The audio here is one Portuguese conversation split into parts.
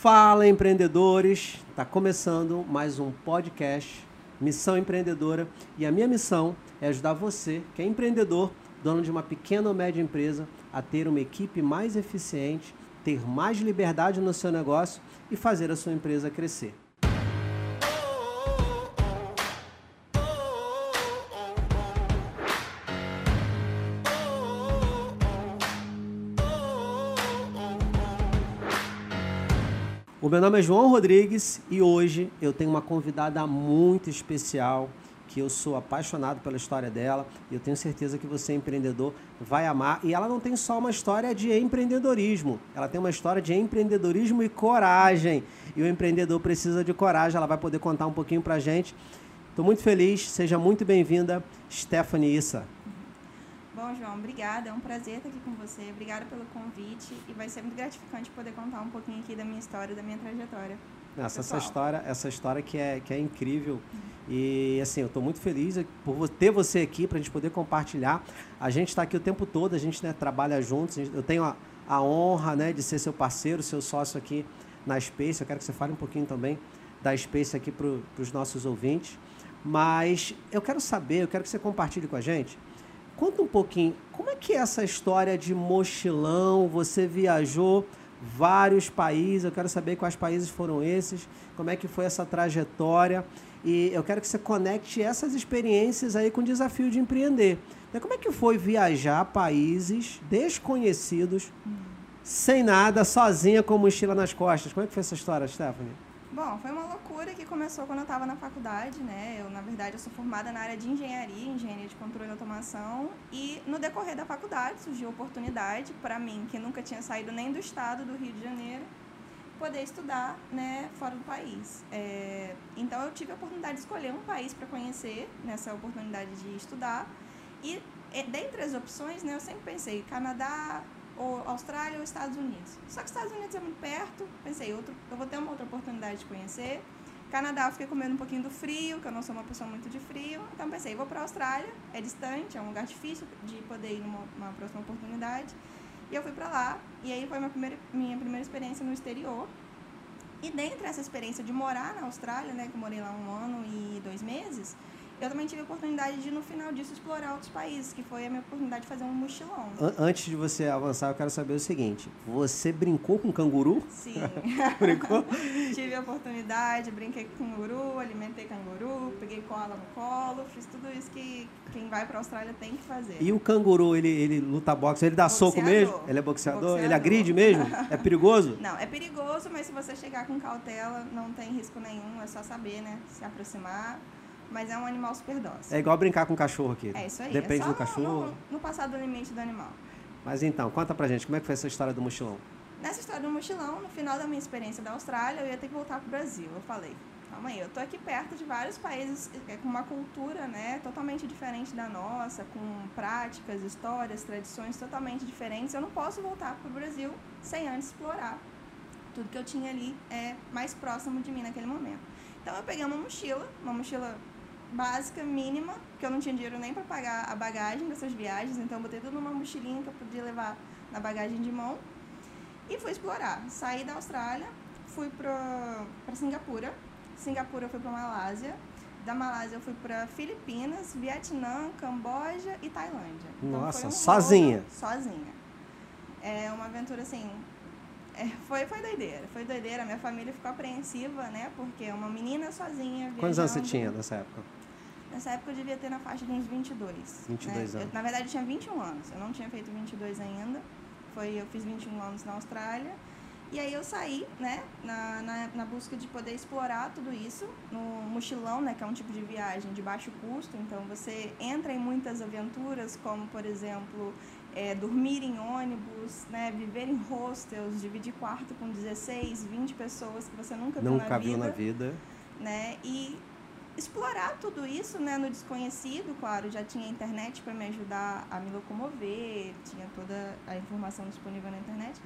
Fala, empreendedores! Está começando mais um podcast Missão Empreendedora e a minha missão é ajudar você, que é empreendedor, dono de uma pequena ou média empresa, a ter uma equipe mais eficiente, ter mais liberdade no seu negócio e fazer a sua empresa crescer. O meu nome é João Rodrigues e hoje eu tenho uma convidada muito especial que eu sou apaixonado pela história dela. E eu tenho certeza que você, empreendedor, vai amar. E ela não tem só uma história de empreendedorismo, ela tem uma história de empreendedorismo e coragem. E o empreendedor precisa de coragem, ela vai poder contar um pouquinho pra gente. Estou muito feliz, seja muito bem-vinda, Stephanie Issa. Bom, João, obrigada. É um prazer estar aqui com você. Obrigada pelo convite e vai ser muito gratificante poder contar um pouquinho aqui da minha história, da minha trajetória. Essa, essa história, essa história que é, que é incrível. E assim, eu estou muito feliz por ter você aqui para a gente poder compartilhar. A gente está aqui o tempo todo, a gente né, trabalha juntos. Eu tenho a, a honra né, de ser seu parceiro, seu sócio aqui na Space. Eu quero que você fale um pouquinho também da Space aqui para os nossos ouvintes. Mas eu quero saber, eu quero que você compartilhe com a gente Conta um pouquinho, como é que é essa história de mochilão? Você viajou vários países, eu quero saber quais países foram esses, como é que foi essa trajetória e eu quero que você conecte essas experiências aí com o desafio de empreender. Então, como é que foi viajar países desconhecidos, hum. sem nada, sozinha com mochila nas costas? Como é que foi essa história, Stephanie? Bom, foi uma loucura que começou quando eu estava na faculdade, né? Eu, na verdade, eu sou formada na área de engenharia, engenharia de controle e automação, e no decorrer da faculdade surgiu a oportunidade para mim, que nunca tinha saído nem do estado do Rio de Janeiro, poder estudar, né, fora do país. É, então eu tive a oportunidade de escolher um país para conhecer nessa oportunidade de estudar, e dentre as opções, né, eu sempre pensei Canadá, ou Austrália ou Estados Unidos. Só que Estados Unidos é muito perto, pensei, outro, eu vou ter uma outra oportunidade de conhecer. Canadá eu fiquei com medo um pouquinho do frio, que eu não sou uma pessoa muito de frio. Então pensei, vou para a Austrália, é distante, é um lugar difícil de poder ir numa, numa próxima oportunidade. E eu fui para lá, e aí foi minha primeira, minha primeira experiência no exterior. E dentro dessa experiência de morar na Austrália, né, que eu morei lá um ano e dois meses, eu também tive a oportunidade de, no final disso, explorar outros países, que foi a minha oportunidade de fazer um mochilão. Antes de você avançar, eu quero saber o seguinte: você brincou com canguru? Sim. brincou? tive a oportunidade, brinquei com canguru, alimentei canguru, peguei cola no colo, fiz tudo isso que quem vai para a Austrália tem que fazer. E o canguru, ele, ele luta boxe, ele dá boxeador. soco mesmo? Ele é boxeador? boxeador? Ele agride mesmo? É perigoso? Não, é perigoso, mas se você chegar com cautela, não tem risco nenhum, é só saber, né? Se aproximar mas é um animal super dócil. É igual brincar com cachorro aqui. É isso aí. Depende é do cachorro. No, no passado do limite do animal. Mas então, conta pra gente, como é que foi essa história do mochilão? Nessa história do mochilão, no final da minha experiência da Austrália, eu ia ter que voltar pro Brasil. Eu falei, calma aí, eu tô aqui perto de vários países é, com uma cultura, né, totalmente diferente da nossa, com práticas, histórias, tradições totalmente diferentes. Eu não posso voltar pro Brasil sem antes explorar tudo que eu tinha ali é mais próximo de mim naquele momento. Então eu peguei uma mochila, uma mochila básica, mínima, que eu não tinha dinheiro nem para pagar a bagagem dessas viagens, então eu botei tudo numa mochilinha que eu podia levar na bagagem de mão e fui explorar. Saí da Austrália, fui para Singapura, Singapura eu fui para Malásia, da Malásia eu fui para Filipinas, Vietnã, Camboja e Tailândia. Então, Nossa, um sozinha? sozinha. É uma aventura assim, é, foi, foi doideira, foi doideira. Minha família ficou apreensiva, né? Porque é uma menina sozinha. Quantos anos você tinha nessa época? Nessa época eu devia ter na faixa de uns 22. 22 né? anos. Eu, na verdade eu tinha 21 anos, eu não tinha feito 22 ainda. Foi, eu fiz 21 anos na Austrália. E aí eu saí, né, na, na, na, busca de poder explorar tudo isso no mochilão, né, que é um tipo de viagem de baixo custo. Então você entra em muitas aventuras, como por exemplo é, dormir em ônibus, né, viver em hostels, dividir quarto com 16, 20 pessoas que você nunca, nunca viu na viu vida. na vida. Né, e explorar tudo isso né, no desconhecido, claro, já tinha internet para me ajudar a me locomover, tinha toda a informação disponível na internet,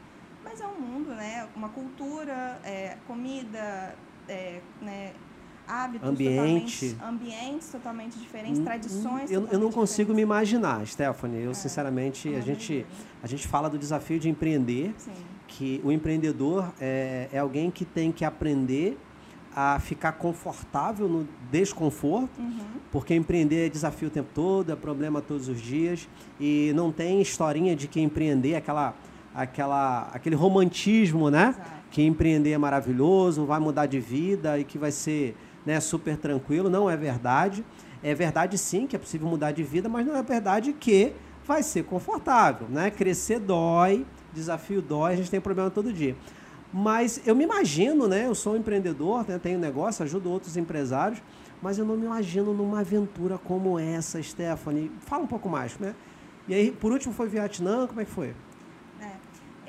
mas é um mundo, né, uma cultura, é, comida, é, né, hábitos ambiente totalmente, ambientes totalmente diferentes, hum, tradições. Eu, eu não consigo diferentes. me imaginar, Stephanie. Eu, é. sinceramente, é a, gente, a gente fala do desafio de empreender, Sim. que o empreendedor é, é alguém que tem que aprender a ficar confortável no desconforto, Uhum. porque empreender é desafio o tempo todo, é problema todos os dias e não tem historinha de que empreender é aquela, aquela, aquele romantismo, né? Exato. Que empreender é maravilhoso, vai mudar de vida e que vai ser né, super tranquilo. Não é verdade. É verdade sim que é possível mudar de vida, mas não é verdade que vai ser confortável, né? Crescer dói, desafio dói, a gente tem problema todo dia. Mas eu me imagino, né? Eu sou um empreendedor, né, tenho negócio, ajudo outros empresários, mas eu não me imagino numa aventura como essa, Stephanie. Fala um pouco mais, né? E aí, por último, foi Vietnã, como é que foi?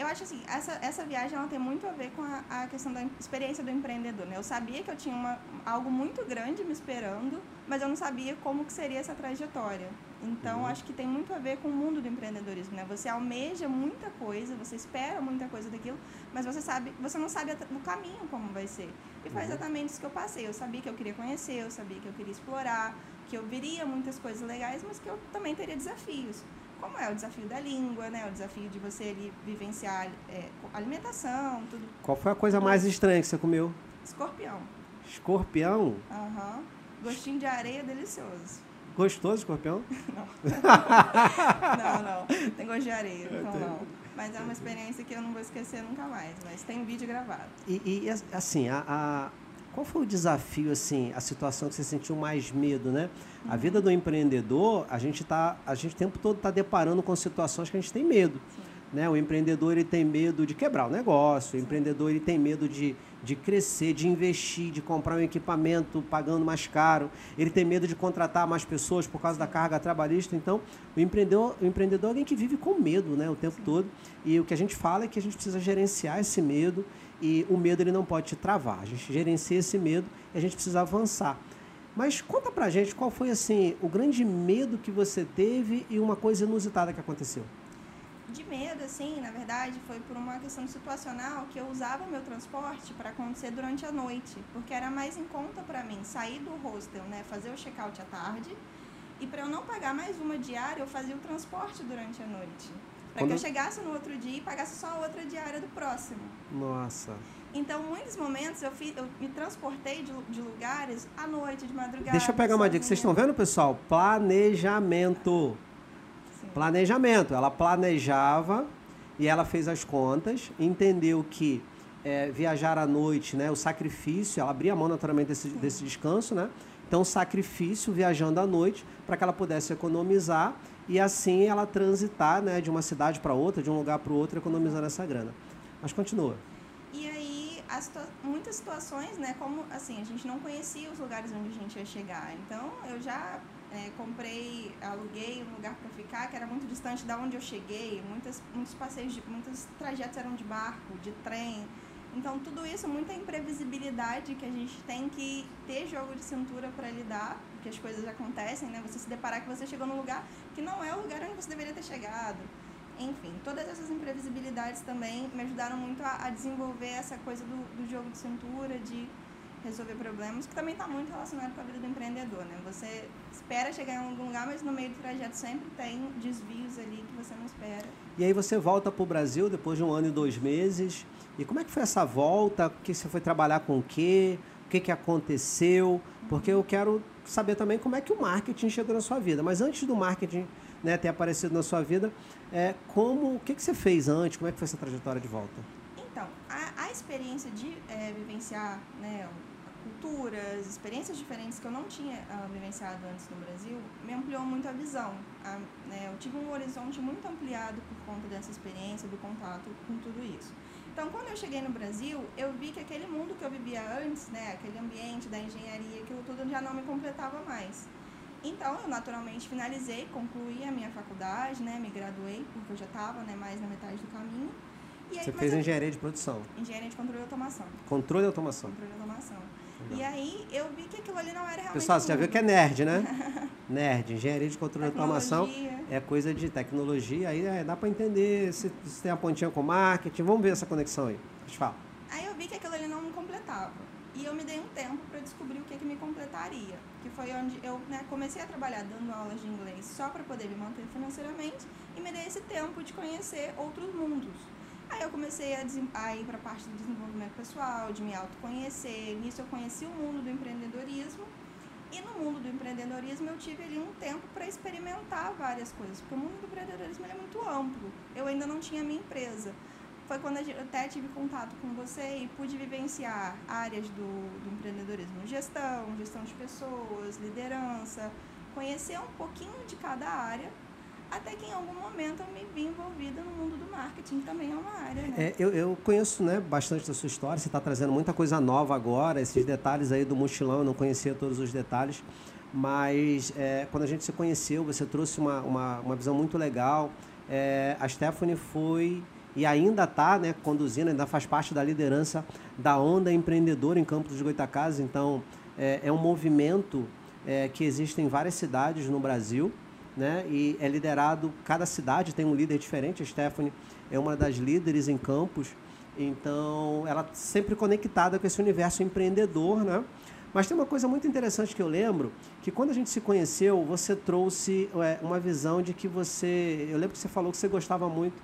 Eu acho assim, essa, essa viagem ela tem muito a ver com a, a questão da experiência do empreendedor, né? Eu sabia que eu tinha uma, algo muito grande me esperando, mas eu não sabia como que seria essa trajetória. Então, Uhum. acho que tem muito a ver com o mundo do empreendedorismo, né? Você almeja muita coisa, você espera muita coisa daquilo, mas você sabe, você não sabe no caminho como vai ser. E foi Uhum. exatamente isso que eu passei. Eu sabia que eu queria conhecer, eu sabia que eu queria explorar, que eu viria muitas coisas legais, mas que eu também teria desafios. Como é o desafio da língua, né? O desafio de você ali vivenciar é, alimentação, tudo. Qual foi a coisa mais estranha que você comeu? Escorpião. Escorpião? Aham. Gostinho de areia delicioso. Gostoso escorpião? Não, não. Tem gosto de areia, então não. Mas é uma experiência que eu não vou esquecer nunca mais. Mas tem vídeo gravado. E, e, assim, a, a- qual foi o desafio, assim, a situação que você sentiu mais medo, né? A vida do empreendedor, a gente tá, a gente o tempo todo está deparando com situações que a gente tem medo. Sim. Né? O empreendedor ele tem medo de quebrar o negócio, o empreendedor ele tem medo de, de crescer, de investir, de comprar um equipamento pagando mais caro, ele tem medo de contratar mais pessoas por causa da carga trabalhista. Então, o empreendedor, o empreendedor é alguém que vive com medo né, o tempo todo. E o que a gente fala é que a gente precisa gerenciar esse medo e o medo ele não pode te travar. A gente gerencia esse medo e a gente precisa avançar. Mas conta pra gente qual foi assim o grande medo que você teve e uma coisa inusitada que aconteceu. De medo, assim, na verdade, foi por uma questão situacional que eu usava meu transporte para acontecer durante a noite, porque era mais em conta para mim sair do hostel, né, fazer o check-out à tarde, e para eu não pagar mais uma diária, eu fazia o transporte durante a noite. Para Quando- que eu chegasse no outro dia e pagasse só a outra diária do próximo. Nossa. Então, muitos momentos eu, fiz, eu me transportei de, de lugares à noite, de madrugada. Deixa eu pegar uma dica. Vocês estão vendo, pessoal? Planejamento. Sim. Planejamento. Ela planejava e ela fez as contas, entendeu que é, viajar à noite, né, o sacrifício, ela abria a mão naturalmente desse, desse descanso, né? Então, sacrifício viajando à noite para que ela pudesse economizar e assim ela transitar né, de uma cidade para outra, de um lugar para o outro, economizando essa grana. Mas continua. E aí, situa- muitas situações, né, como assim, a gente não conhecia os lugares onde a gente ia chegar. Então, eu já é, comprei, aluguei um lugar para ficar que era muito distante da onde eu cheguei. Muitas, muitos passeios, de, muitos trajetos eram de barco, de trem. Então, tudo isso, muita imprevisibilidade que a gente tem que ter jogo de cintura para lidar, porque as coisas acontecem, né? Você se deparar que você chegou num lugar que não é o lugar onde você deveria ter chegado. Enfim, todas essas imprevisibilidades também me ajudaram muito a, a desenvolver essa coisa do, do jogo de cintura, de resolver problemas, que também está muito relacionado com a vida do empreendedor, né? Você espera chegar em algum lugar, mas no meio do trajeto sempre tem desvios ali que você não espera. E aí você volta para o Brasil depois de um ano e dois meses. E como é que foi essa volta? O que você foi trabalhar com o quê? O que, que aconteceu? Porque eu quero saber também como é que o marketing chegou na sua vida. Mas antes do marketing né, ter aparecido na sua vida, é, como, o que, que você fez antes? Como é que foi essa trajetória de volta? Então, a, a experiência de eh, vivenciar né, culturas, experiências diferentes que eu não tinha ah, vivenciado antes no Brasil, me ampliou muito a visão. A- né, eu tive um horizonte muito ampliado por conta dessa experiência, do contato com tudo isso. Então, quando eu cheguei no Brasil, eu vi que aquele mundo que eu vivia antes, né, aquele ambiente da engenharia, aquilo tudo já não me completava mais. Então, eu naturalmente finalizei, concluí a minha faculdade, né, me graduei, porque eu já estava né, mais na metade do caminho. E aí, Você fez eu- engenharia de produção, Engenharia de controle e automação. controle e automação. Controle e automação. Legal. E aí eu vi que aquilo ali não era realmente. Pessoal, você já viu que é nerd, né? nerd, engenharia de controle e automação. É coisa de tecnologia, aí é, dá para entender se, se tem a pontinha com marketing. Vamos ver essa conexão aí. Deixa eu falar. Aí eu vi que aquilo ali não me completava. E eu me dei um tempo para descobrir o que, que me completaria. Que foi onde eu né, comecei a trabalhar dando aulas de inglês só para poder me manter financeiramente e me dei esse tempo de conhecer outros mundos. Aí eu comecei a, a ir para a parte do desenvolvimento pessoal, de me autoconhecer. Nisso eu conheci o mundo do empreendedorismo. E no mundo do empreendedorismo eu tive ali um tempo para experimentar várias coisas, porque o mundo do empreendedorismo é muito amplo. Eu ainda não tinha minha empresa. Foi quando eu até tive contato com você e pude vivenciar áreas do, do empreendedorismo, gestão, gestão de pessoas, liderança, conhecer um pouquinho de cada área até que em algum momento eu me vi envolvida no mundo do marketing, também é uma área. Né? É, eu, eu conheço né, bastante da sua história, você está trazendo muita coisa nova agora, esses detalhes aí do mochilão, eu não conhecia todos os detalhes, mas é, quando a gente se conheceu, você trouxe uma, uma, uma visão muito legal. É, a Stephanie foi e ainda está né, conduzindo, ainda faz parte da liderança da Onda Empreendedora em Campos de Goitacazes, então é, é um movimento é, que existe em várias cidades no Brasil, né? E é liderado, cada cidade tem um líder diferente. A Stephanie é uma das líderes em campos, então ela sempre conectada com esse universo empreendedor, né? Mas tem uma coisa muito interessante que eu lembro, que quando a gente se conheceu, você trouxe é, uma visão de que você, eu lembro que você falou que você gostava muito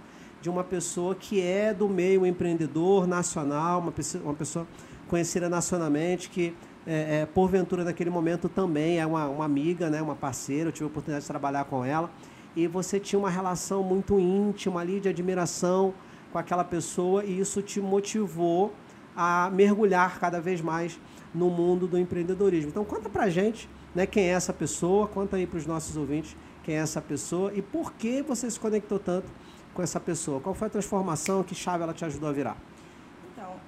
de uma pessoa que é do meio empreendedor nacional, uma pessoa, uma pessoa conhecida nacionalmente, que é, é, porventura naquele momento também é uma, uma amiga, né, uma parceira, eu tive a oportunidade de trabalhar com ela, e você tinha uma relação muito íntima ali de admiração com aquela pessoa e isso te motivou a mergulhar cada vez mais no mundo do empreendedorismo. Então conta pra gente né, quem é essa pessoa, conta aí para os nossos ouvintes quem é essa pessoa e por que você se conectou tanto com essa pessoa. Qual foi a transformação, que chave ela te ajudou a virar?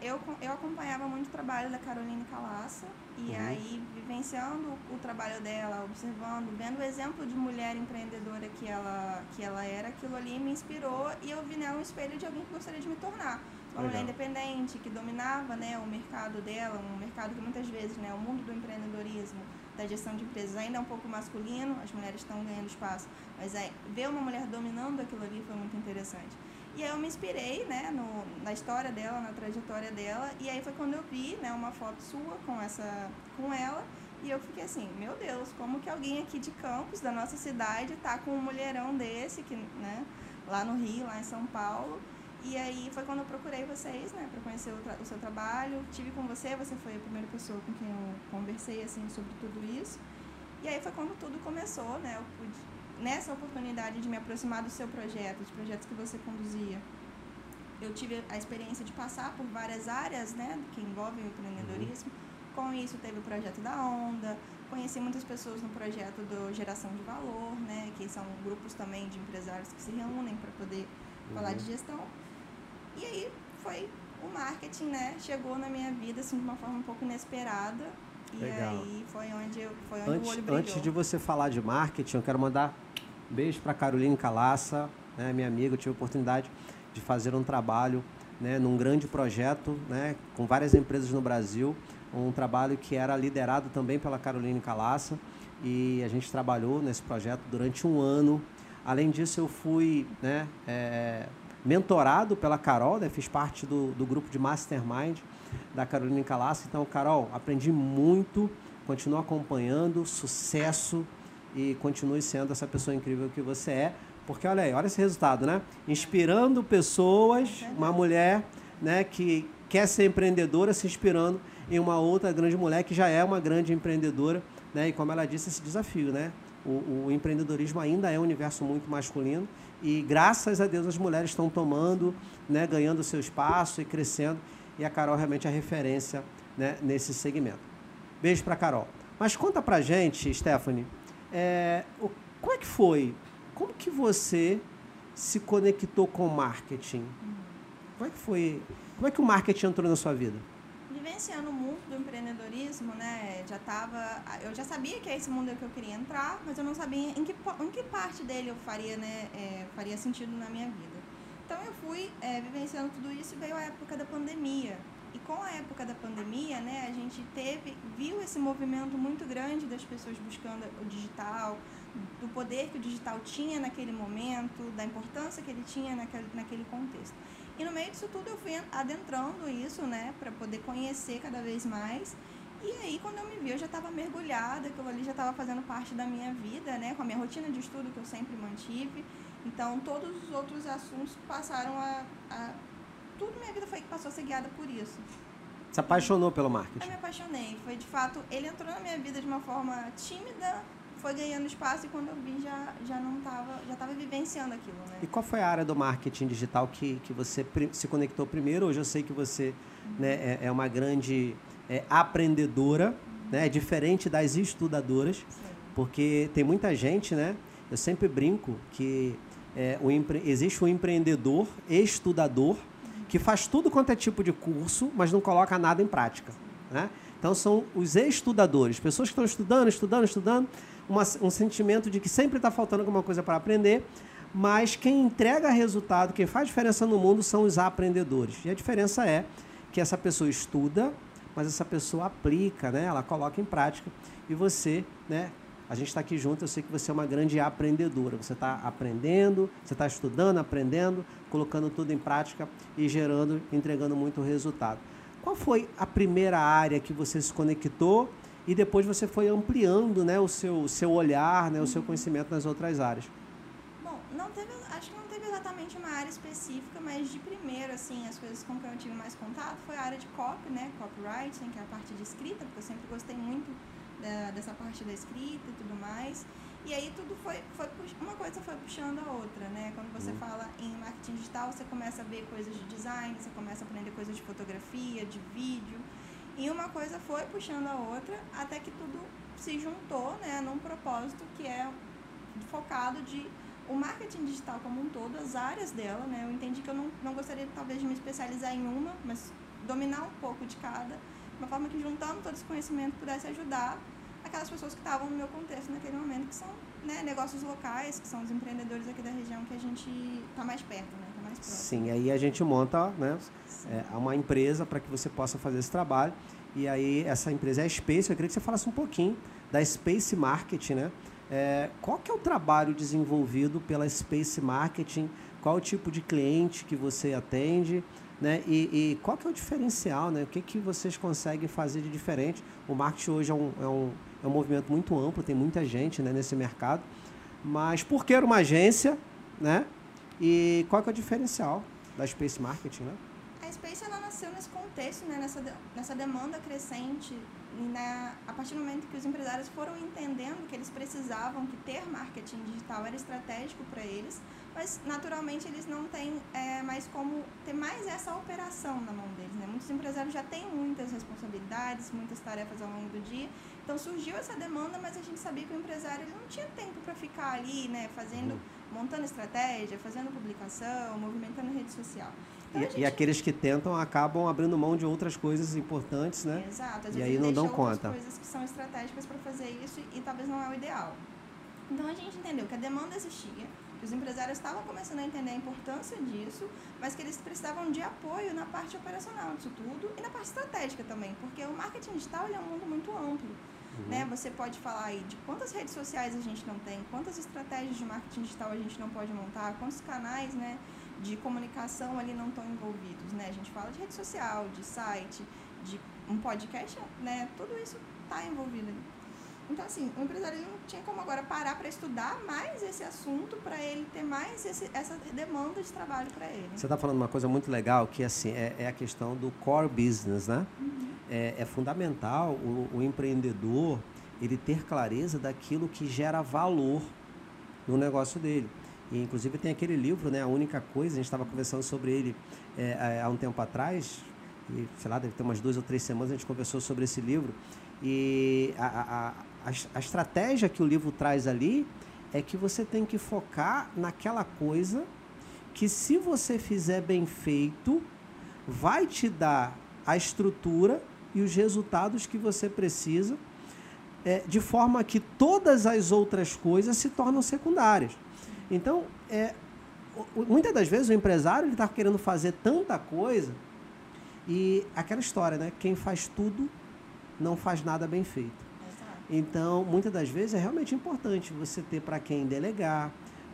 Eu, eu acompanhava muito o trabalho da Caroline Calaça e uhum. aí vivenciando o trabalho dela, observando, vendo o exemplo de mulher empreendedora que ela, que ela era, aquilo ali me inspirou e eu vi nela um espelho de alguém que gostaria de me tornar. Uma Legal. mulher independente, que dominava né, o mercado dela, um mercado que muitas vezes, né, o mundo do empreendedorismo, da gestão de empresas ainda é um pouco masculino, as mulheres estão ganhando espaço, mas é, ver uma mulher dominando aquilo ali foi muito interessante. E aí eu me inspirei, né, no, na história dela, na trajetória dela, e aí foi quando eu vi, né, uma foto sua com essa, com ela, e eu fiquei assim, meu Deus, como que alguém aqui de Campos, da nossa cidade, tá com um mulherão desse, que, né, lá no Rio, lá em São Paulo, e aí foi quando eu procurei vocês, né, para conhecer o, o, seu trabalho, tive com você, você foi a primeira pessoa com quem eu conversei, assim, sobre tudo isso, e aí foi quando tudo começou, né, eu pude nessa oportunidade de me aproximar do seu projeto, dos projetos que você conduzia, eu tive a experiência de passar por várias áreas né, que envolvem o empreendedorismo. Com isso, teve o projeto da Onda, conheci muitas pessoas no projeto do Geração de Valor, né, que são grupos também de empresários que se reúnem para poder uhum. falar de gestão. E aí foi o marketing, né, chegou na minha vida assim, de uma forma um pouco inesperada. E Legal. aí foi onde, eu, foi onde antes, o olho brilhou. Antes de você falar de marketing, eu quero mandar Beijo para Caroline Calaça, né, minha amiga. Eu tive a oportunidade de fazer um trabalho né, num grande projeto né, com várias empresas no Brasil. Um trabalho que era liderado também pela Caroline Calaça. E a gente trabalhou nesse projeto durante um ano. Além disso, eu fui né, é, mentorado pela Carol, né, fiz parte do, do grupo de Mastermind da Caroline Calaça. Então, Carol, aprendi muito, continuo acompanhando, sucesso e continue sendo essa pessoa incrível que você é. Porque olha aí, olha esse resultado, né? Inspirando pessoas, uma mulher né, que quer ser empreendedora, se inspirando em uma outra grande mulher que já é uma grande empreendedora, né? E como ela disse, esse desafio, né? O, o empreendedorismo ainda é um universo muito masculino e graças a Deus as mulheres estão tomando, né, ganhando seu espaço e crescendo e a Carol realmente é a referência né, nesse segmento. Beijo para Carol. Mas conta pra gente, Stephanie, é, o, como é que foi? Como que você se conectou com o marketing? Como é que foi? Como é que o marketing entrou na sua vida? Vivenciando o mundo do empreendedorismo, né? Já tava, eu já sabia que é esse mundo que eu queria entrar, mas eu não sabia em que, em que parte dele eu faria, né? É, faria sentido na minha vida. Então eu fui é, vivenciando tudo isso e veio a época da pandemia. E com a época da pandemia, né, a gente teve, viu esse movimento muito grande das pessoas buscando o digital, do poder que o digital tinha naquele momento, da importância que ele tinha naquele, naquele contexto. E no meio disso tudo eu fui adentrando isso, né, para poder conhecer cada vez mais. E aí, quando eu me vi, eu já estava mergulhada, aquilo ali já estava fazendo parte da minha vida, né, com a minha rotina de estudo que eu sempre mantive. Então, todos os outros assuntos passaram a, a tudo minha vida foi passou a ser guiada por isso. Se apaixonou pelo marketing? Eu me apaixonei. Foi de fato, ele entrou na minha vida de uma forma tímida, foi ganhando espaço e quando eu vi já, já não estava, já estava vivenciando aquilo, né? E qual foi a área do marketing digital que, que você se conectou primeiro? Hoje eu sei que você uhum. né, é, é, uma grande é, aprendedora, uhum. né? É diferente das estudadoras, Sim. porque tem muita gente, né? Eu sempre brinco que é, o empre... existe um empreendedor estudador que faz tudo quanto é tipo de curso, mas não coloca nada em prática. Né? Então são os estudadores, pessoas que estão estudando, estudando, estudando, uma, um sentimento de que sempre está faltando alguma coisa para aprender, mas quem entrega resultado, quem faz diferença no mundo são os aprendedores. E a diferença é que essa pessoa estuda, mas essa pessoa aplica, né? ela coloca em prática. E você, né, a gente está aqui junto, eu sei que você é uma grande aprendedora. Você está aprendendo, você está estudando, aprendendo, colocando tudo em prática e gerando, entregando muito resultado. Qual foi a primeira área que você se conectou e depois você foi ampliando né, o seu, seu olhar, né, o seu conhecimento nas outras áreas? Bom, não teve, acho que não teve exatamente uma área específica, mas de primeiro, assim, as coisas com que eu tive mais contato foi a área de copy, né, copywriting, que é a parte de escrita, porque eu sempre gostei muito da, dessa parte da escrita e tudo mais. E aí tudo foi, foi uma coisa foi puxando a outra, né? Quando você uhum. fala em marketing digital, você começa a ver coisas de design, você começa a aprender coisas de fotografia, de vídeo. E uma coisa foi puxando a outra até que tudo se juntou, né, num propósito que é focado de o marketing digital como um todo, as áreas dela, né? Eu entendi que eu não, não gostaria talvez de me especializar em uma, mas dominar um pouco de cada uma forma que juntando todo esse conhecimento pudesse ajudar aquelas pessoas que estavam no meu contexto naquele momento, que são né, negócios locais, que são os empreendedores aqui da região que a gente está mais perto, né? Tá mais próximo. Sim, aí a gente monta né, é, uma empresa para que você possa fazer esse trabalho. E aí essa empresa é a Space, eu queria que você falasse um pouquinho da Space Marketing, né? É, qual que é o trabalho desenvolvido pela Space Marketing? Qual o tipo de cliente que você atende? Né? E, e, qual que é o diferencial? Né? O que, que vocês conseguem fazer de diferente? O marketing hoje é um, é um, é um movimento muito amplo, tem muita gente né, nesse mercado. Mas por que era uma agência? Né? E qual que é o diferencial da Space Marketing? Né? A Space ela nasceu nesse contexto, né? nessa, nessa demanda crescente na, a partir do momento que os empresários foram entendendo que eles precisavam, que ter marketing digital era estratégico para eles, mas naturalmente eles não têm é, mais como ter mais essa operação na mão deles. Né? Muitos empresários já têm muitas responsabilidades, muitas tarefas ao longo do dia, então surgiu essa demanda, mas a gente sabia que o empresário ele não tinha tempo para ficar ali, né, fazendo, montando estratégia, fazendo publicação, movimentando rede social. Então, e, gente... e, aqueles que tentam acabam abrindo mão de outras coisas importantes, né? Exato. Às e aí não dão conta. coisas que são estratégicas para fazer isso e, e talvez não é o ideal. Então a gente entendeu que a demanda existia, que os empresários estavam começando a entender a importância disso, mas que eles precisavam de apoio na parte operacional disso tudo e na parte estratégica também, porque o marketing digital é um mundo muito amplo. Uhum. Né? Você pode falar aí de quantas redes sociais a gente não tem, quantas estratégias de marketing digital a gente não pode montar, quantos canais, né? de comunicação ali não estão envolvidos, né? A gente fala de rede social, de site, de um podcast, né? Tudo isso está envolvido ali. Então, assim, o empresário não tinha como agora parar para estudar mais esse assunto, para ele ter mais esse, essa demanda de trabalho para ele. Você está falando uma coisa muito legal, que assim, é, é a questão do core business, né? Uhum. É, é, fundamental o, o empreendedor ele ter clareza daquilo que gera valor no negócio dele. E, inclusive tem aquele livro, né, A Única Coisa, a gente estava conversando sobre ele é, há um tempo atrás, e, sei lá, deve ter umas duas ou três semanas a gente conversou sobre esse livro. E a, a, a, a estratégia que o livro traz ali é que você tem que focar naquela coisa que se você fizer bem feito, vai te dar a estrutura e os resultados que você precisa, é, de forma que todas as outras coisas se tornam secundárias. Então, é, muitas das vezes o empresário está querendo fazer tanta coisa e aquela história, né? Quem faz tudo não faz nada bem feito. Então, muitas das vezes é realmente importante você ter para quem delegar,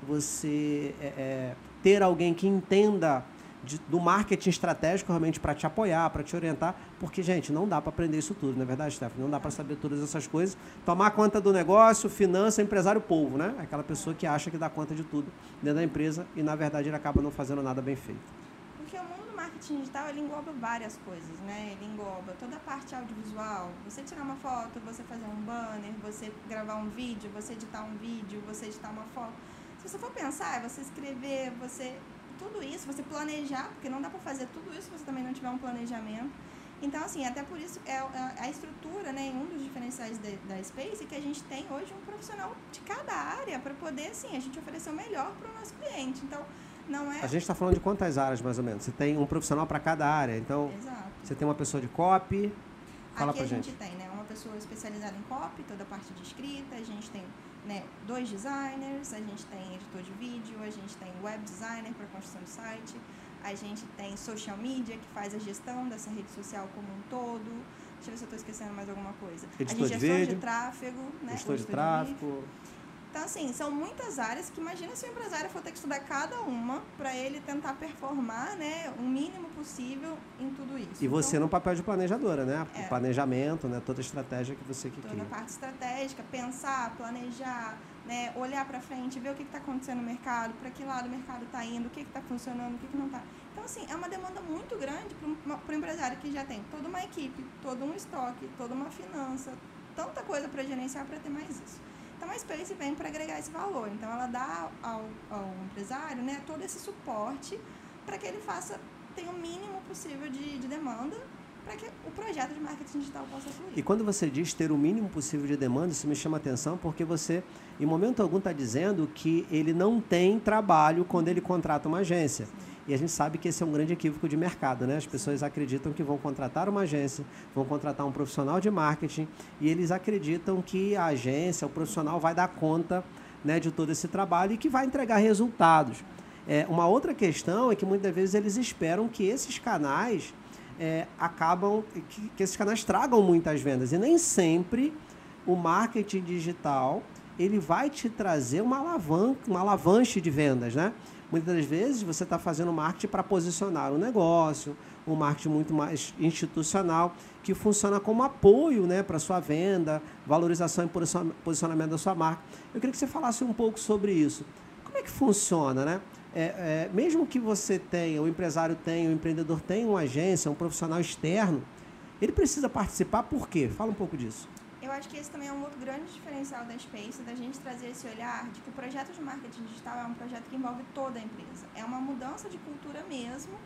você é, é, ter alguém que entenda de, do marketing estratégico realmente para te apoiar, para te orientar, porque, gente, não dá para aprender isso tudo, não é verdade, Stephanie? Não dá para saber todas essas coisas. Tomar conta do negócio, finança, empresário, povo, né? Aquela pessoa que acha que dá conta de tudo dentro da empresa e, na verdade, ele acaba não fazendo nada bem feito. Porque o mundo do marketing digital ele engloba várias coisas, né? Ele engloba toda a parte audiovisual, você tirar uma foto, você fazer um banner, você gravar um vídeo, você editar um vídeo, você editar uma foto. Se você for pensar, é você escrever, você tudo isso, você planejar, porque não dá para fazer tudo isso se você também não tiver um planejamento. Então, assim, até por isso é a estrutura, né, um dos diferenciais da, da Space é que a gente tem hoje um profissional de cada área para poder, assim, a gente oferecer o melhor para o nosso cliente. Então, não é... A gente está falando de quantas áreas, mais ou menos? Você tem um profissional para cada área, então... Exato. Você tem uma pessoa de copy, fala Aqui a gente. gente tem, né, uma pessoa especializada em copy, toda a parte de escrita, a gente tem né, dois designers, a gente tem editor de vídeo, a gente tem web designer para construção de site, a gente tem social media, que faz a gestão dessa rede social como um todo. Deixa eu ver se eu estou esquecendo mais alguma coisa. Editor a gente de é vídeo, de tráfego, né? Gestor de tráfego. Então, assim, são muitas áreas que imagina se o empresário for ter que estudar cada uma para ele tentar performar, né, o mínimo possível em tudo isso. E você então, no papel de planejadora, né? É. O planejamento, né? Toda a estratégia que você que toda cria. a parte estratégica, pensar, planejar, né, olhar para frente, ver o que está acontecendo no mercado, para que lado o mercado está indo, o que está funcionando, o que, que não está. Então, assim, é uma demanda muito grande para o empresário que já tem toda uma equipe, todo um estoque, toda uma finança, tanta coisa para gerenciar para ter mais isso. Então, a Space vem para agregar esse valor. Então, ela dá ao, ao empresário né, todo esse suporte para que ele faça, tenha o mínimo possível de, de demanda para que o projeto de marketing digital possa fluir. E quando você diz ter o mínimo possível de demanda, isso me chama atenção porque você, em momento algum, está dizendo que ele não tem trabalho quando ele contrata uma agência. Sim. E a gente sabe que esse é um grande equívoco de mercado, né? As pessoas acreditam que vão contratar uma agência, vão contratar um profissional de marketing e eles acreditam que a agência, o profissional vai dar conta né, de todo esse trabalho e que vai entregar resultados. É, uma outra questão é que muitas vezes eles esperam que esses canais é, acabam, que, que esses canais tragam muitas vendas e nem sempre o marketing digital ele vai te trazer uma alavanca, uma alavanche de vendas, né? Muitas das vezes você está fazendo marketing para posicionar o negócio, um marketing muito mais institucional, que funciona como apoio né, para a sua venda, valorização e posicionamento da sua marca. Eu queria que você falasse um pouco sobre isso. Como é que funciona, né? É, é, mesmo que você tenha, o empresário tenha, o empreendedor tenha uma agência, um profissional externo, ele precisa participar por quê? Fala um pouco disso. Eu acho que esse também é um outro grande diferencial da Space, da gente trazer esse olhar de que o projeto de marketing digital é um projeto que envolve toda a empresa. É uma mudança de cultura mesmo,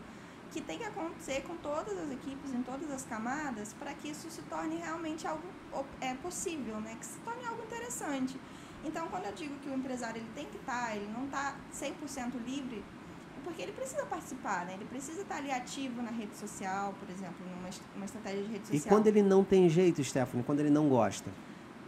que tem que acontecer com todas as equipes, em todas as camadas, para que isso se torne realmente algo é, possível, né? que se torne algo interessante. Então, quando eu digo que o empresário ele tem que estar, tá, ele não está 100% livre, porque ele precisa participar, né? Ele precisa estar ali ativo na rede social, por exemplo, numa uma estratégia de rede social. E quando ele não tem jeito, Stephanie, quando ele não gosta?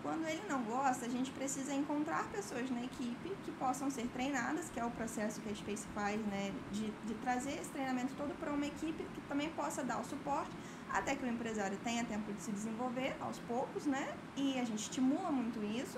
Quando ele não gosta, a gente precisa encontrar pessoas na equipe que possam ser treinadas, que é o processo que a Space faz, né? De, de trazer esse treinamento todo para uma equipe que também possa dar o suporte, até que o empresário tenha tempo de se desenvolver aos poucos, né? E a gente estimula muito isso.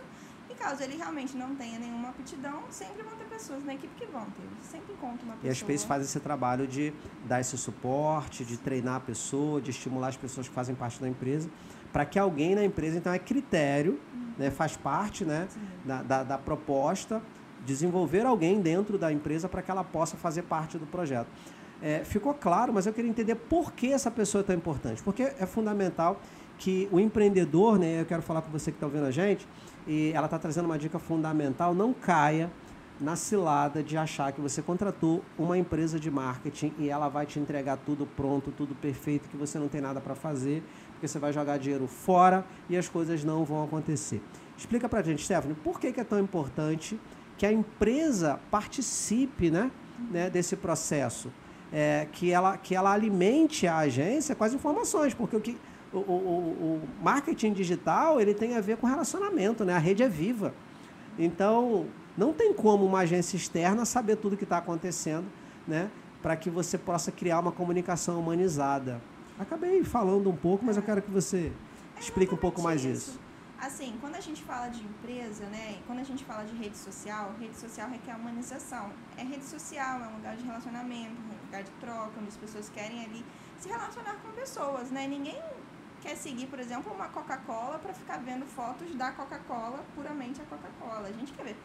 E caso ele realmente não tenha nenhuma aptidão, sempre vão ter pessoas na equipe que vão ter. Sempre encontra uma pessoa. E a Space faz esse trabalho de dar esse suporte, de treinar a pessoa, de estimular as pessoas que fazem parte da empresa, para que alguém na empresa, então é critério, uhum. né, faz parte né, da, da, da proposta, desenvolver alguém dentro da empresa para que ela possa fazer parte do projeto. É, ficou claro, mas eu queria entender por que essa pessoa é tão importante. Porque é fundamental que o empreendedor, né, eu quero falar com você que está ouvindo a gente, e ela está trazendo uma dica fundamental: não caia na cilada de achar que você contratou uma empresa de marketing e ela vai te entregar tudo pronto, tudo perfeito, que você não tem nada para fazer, porque você vai jogar dinheiro fora e as coisas não vão acontecer. Explica para a gente, Stephanie, por que, que é tão importante que a empresa participe né, né, desse processo? É, que, ela, que ela alimente a agência com as informações, porque o que o, o, o, marketing digital ele tem a ver com relacionamento, né? A rede é viva. Então, não tem como uma agência externa saber tudo o que está acontecendo, né? Para que você possa criar uma comunicação humanizada. Acabei falando um pouco, mas eu quero que você explique um pouco mais isso. isso. Assim, quando a gente fala de empresa, né? Quando a gente fala de rede social, rede social requer humanização. É rede social, é um lugar de relacionamento, um lugar de troca, onde as pessoas querem ali se relacionar com pessoas, né? Ninguém quer seguir, por exemplo, uma Coca-Cola para ficar vendo fotos da Coca-Cola, puramente a Coca-Cola. A gente quer ver